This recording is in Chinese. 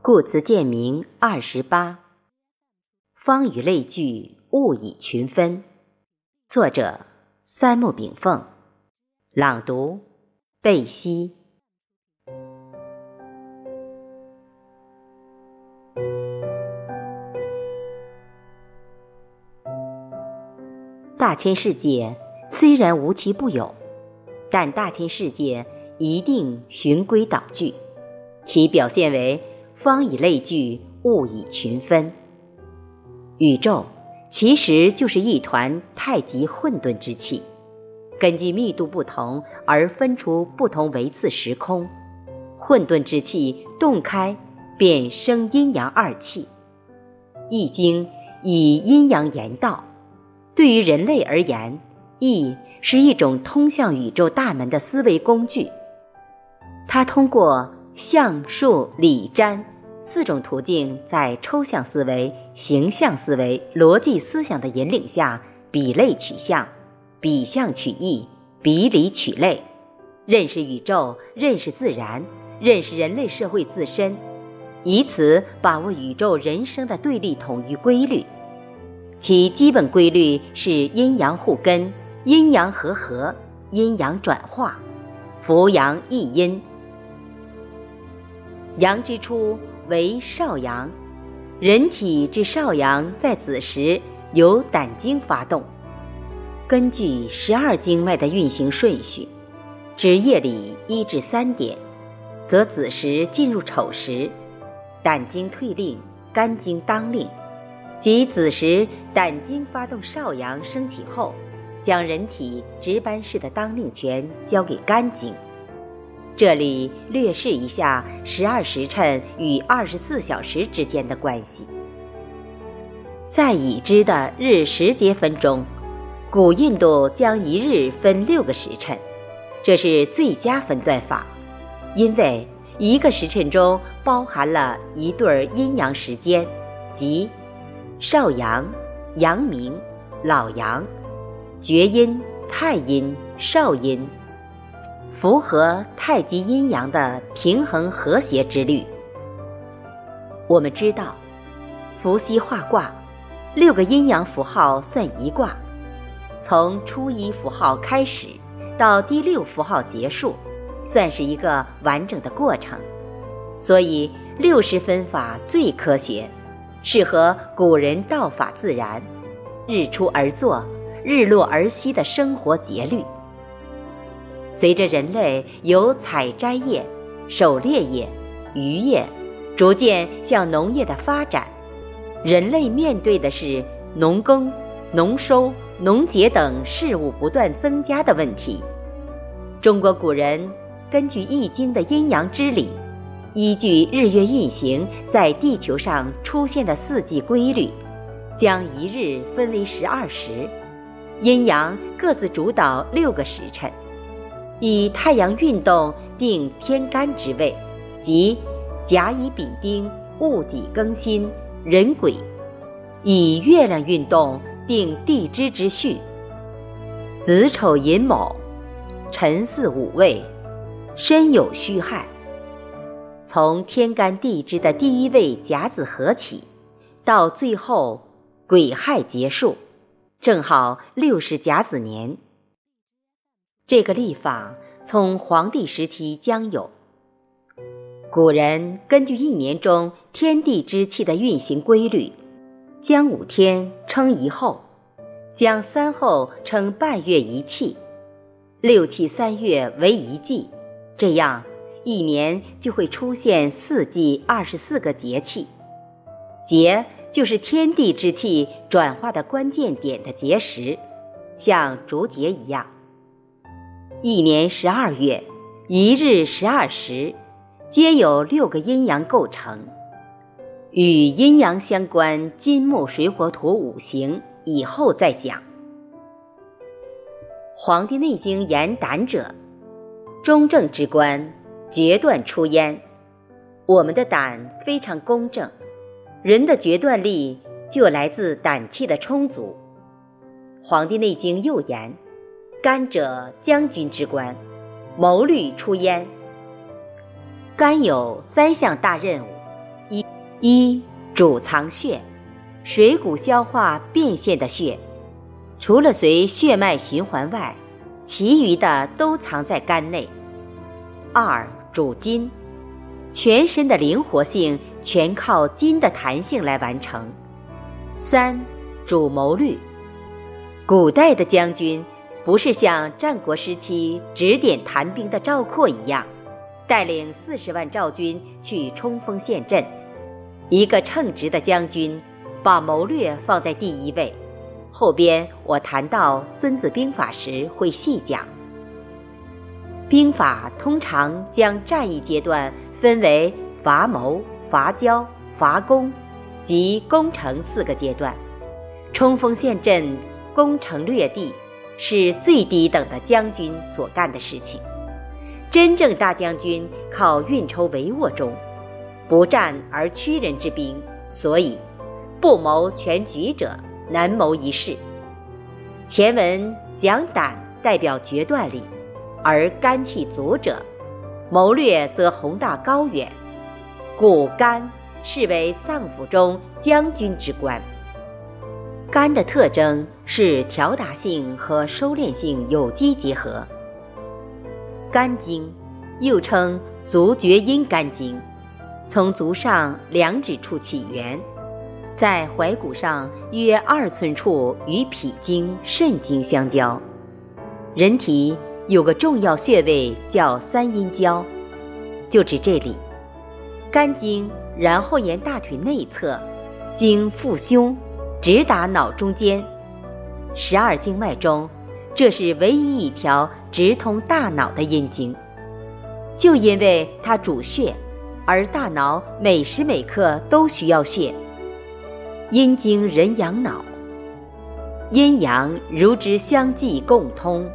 故词见名二十八。方与类聚，物以群分。作者：三木炳凤。朗读：贝西。大千世界虽然无奇不有，但大千世界一定循规蹈矩，其表现为方以类聚，物以群分。宇宙其实就是一团太极混沌之气，根据密度不同而分出不同维次时空。混沌之气洞开，便生阴阳二气。易经以阴阳言道。对于人类而言，易是一种通向宇宙大门的思维工具。它通过象、数、理、占四种途径，在抽象思维、形象思维、逻辑思想的引领下，比类取象，比象取义，比理取类，认识宇宙，认识自然，认识人类社会自身，以此把握宇宙人生的对立统一规律。其基本规律是阴阳互根、阴阳和合、阴阳转化、扶阳抑阴。阳之初为少阳，人体之少阳在子时由胆经发动。根据十二经脉的运行顺序，至夜里一至三点，则子时进入丑时，胆经退令，肝经当令。即子时，胆经发动少阳升起后，将人体值班室的当令权交给肝经。这里略示一下十二时辰与二十四小时之间的关系。在已知的日时节分中，古印度将一日分六个时辰，这是最佳分段法，因为一个时辰中包含了一对阴阳时间，即。少阳、阳明、老阳、厥阴、太阴、少阴，符合太极阴阳的平衡和谐之律。我们知道，伏羲画卦，六个阴阳符号算一卦，从初一符号开始到第六符号结束，算是一个完整的过程，所以六十分法最科学。适合古人道法自然、日出而作、日落而息的生活节律。随着人类由采摘业、狩猎业、渔业，逐渐向农业的发展，人类面对的是农耕、农收、农节等事物不断增加的问题。中国古人根据《易经》的阴阳之理。依据日月运行在地球上出现的四季规律，将一日分为十二时，阴阳各自主导六个时辰，以太阳运动定天干之位，即甲乙丙丁戊己庚辛壬癸；以月亮运动定地支之序，子丑寅卯辰巳午未申酉戌亥。从天干地支的第一位甲子合起，到最后癸亥结束，正好六十甲子年。这个历法从黄帝时期将有。古人根据一年中天地之气的运行规律，将五天称一候，将三候称半月一气，六气三月为一季，这样。一年就会出现四季二十四个节气，节就是天地之气转化的关键点的节时，像竹节一样。一年十二月，一日十二时，皆有六个阴阳构成。与阴阳相关金木水火土五行，以后再讲。《黄帝内经》言胆者，中正之官。决断出焉，我们的胆非常公正，人的决断力就来自胆气的充足。《黄帝内经》又言：“肝者将军之官，谋虑出焉。”肝有三项大任务：一一主藏血，水谷消化变现的血，除了随血脉循环外，其余的都藏在肝内。二主筋，全身的灵活性全靠筋的弹性来完成。三主谋虑，古代的将军不是像战国时期指点谈兵的赵括一样，带领四十万赵军去冲锋陷阵。一个称职的将军，把谋略放在第一位。后边我谈到《孙子兵法》时会细讲。兵法通常将战役阶段分为伐谋、伐交、伐攻及攻城四个阶段。冲锋陷阵、攻城略地，是最低等的将军所干的事情。真正大将军靠运筹帷幄中。不战而屈人之兵，所以不谋全局者难谋一世。前文讲胆代表决断力，而肝气足者，谋略则宏大高远。故肝视为脏腑中将军之官。肝的特征是调达性和收敛性有机结合。肝经又称足厥阴肝经。从足上两指处起源，在踝骨上约二寸处与脾经、肾经相交。人体有个重要穴位叫三阴交，就指这里。肝经然后沿大腿内侧，经腹胸，直达脑中间。十二经脉中，这是唯一一条直通大脑的阴经。就因为它主血。而大脑每时每刻都需要血。阴经人养脑，阴阳如之相继共通，